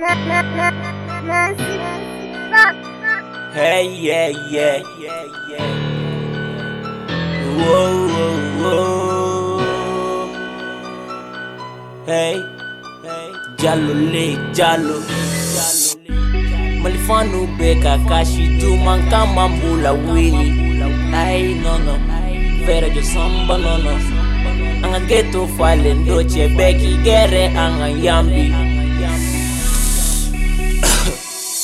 Hey, yeah, yeah. Whoa, whoa, whoa. Hey, Jalo le, Jalo. Malifanu beka kashi tu kama mbula wili. Ay, no, no. Vera jo samba, no, no. Anga geto fale ndoche beki gere anga yambi.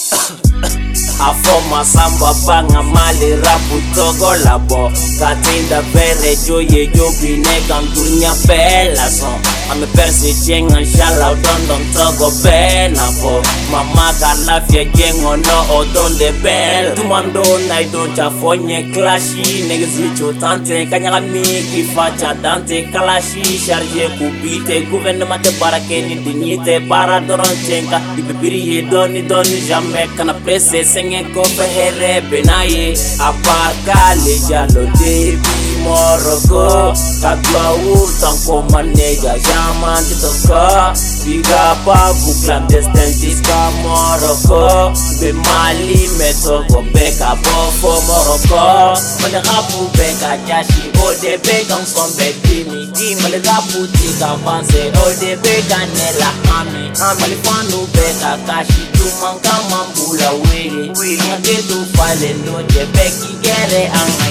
Afoma samba banga mali rapu togo labo. Katinda vere joye jobi nega ndunya bela son Amepesi chenga nshala odondo mtogo benafo Mama kalafye jengo no odonde bel. Tumando na ido chafonye klashi Negizicho tante kanyaga miki facha dante kalashi Sharje kubite gouvernement barake ni dignite Bara doron chenga ibibiriye doni doni jame Kana prese senge kope here benaye Apakale jalo debi moroko Kagwa utan ko manega Jaman titoka Biga pa bu clandestin tiska moroko Be mali metogo beka bofo moroko Mane rapu beka jashi Ode beka nsombe dimi Mane rapu tika fanse Ode beka nela hami Mane fanu beka kashi Tuman kama mbula wili Nga getu fale noche Beki gere anga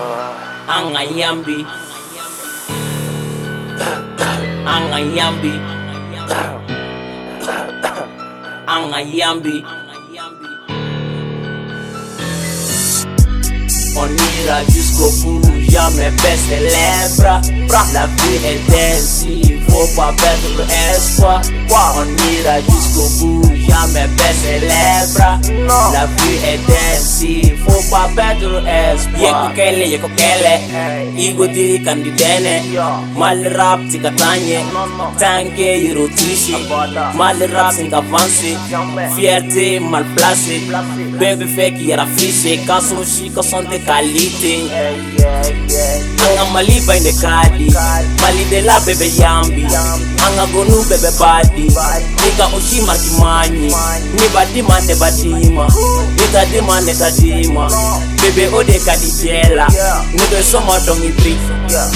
yambi Anga yambi Anga yambi Anga yambi On ira jusqu'au bout, jamais baisser les bras. La vie est ainsi, Opa pentru espoir En ira jusqu'au bout, jamais baisser les bras La vie est ainsi, faut pas perdre espoir Yeko kele, yeko kele, igo diri kandidene Mal rap tika tanye, tanke e tishi Mal rap sing avansi, fierté mal placé Bebe feki yara frishe, kaso shika sante kalite Anga maliba inde kadi, malide la bebe yambi. angagonu bebe badi. Nika ushima kimanyi. Nibadimane badima. Nitadimane tadima bebe odekadijela nibesomotongipri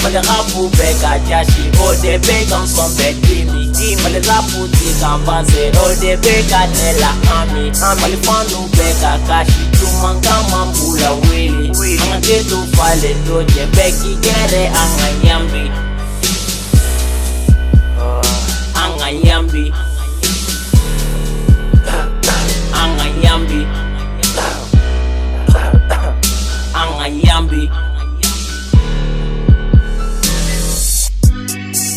malerapu bekajashi odebekansombedimi malerapu tikambanze odebekadela ami. Malifanu bekakashi cumankamambula weli angagetufale doje bekigere anganyambi anga yambi. Anga yambi. Anga yambi. Anga yambi.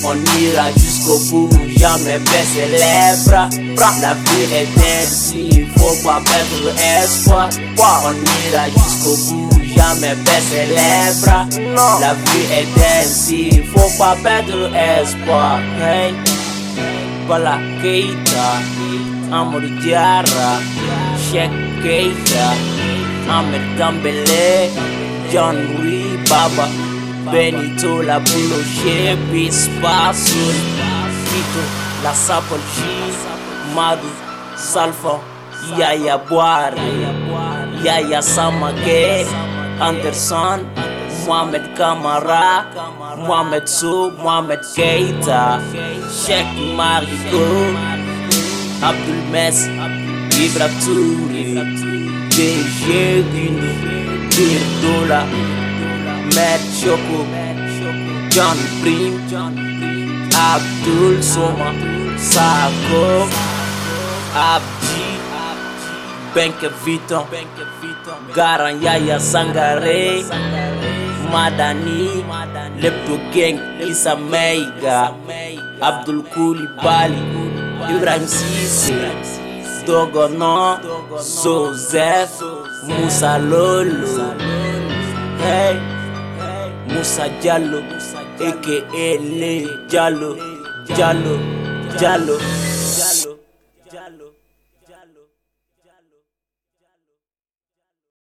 On ira jusqu'au bout, jamais baisser les bras. La vie est ainsi, faut pas perdre espoir. On ira jusqu'au bout, jamais baisser les bras. La vie est ainsi, faut pas perdre espoir. Hey. Bala Keita, Amadou Diarra, Sheikh Keita, Ahmed Gambele, John Rui Baba, Benito La Bulo Shebi Spasul, Fito La Sapolchi, Madu Salfa, Yaya Boare, Yaya Samake, Anderson, Mohamed Kamara, Mohamed Sou, Mohamed Keita, Sheikh Mariko, Abdul Mes, Ibra Touré, DG Guindo, Birdola, Matt John Prim, Abdul Soma, Sako, Abdi, Benke Viton, Garan Yaya Sangare, Madani, Lepto Gang, Isa Meiga, Abdul Koulibaly, Ibrahim Cissé, Dogono, Joseph, Moussa Lolo, hey, Moussa Diallo, aka Le Diallo, Diallo, Diallo.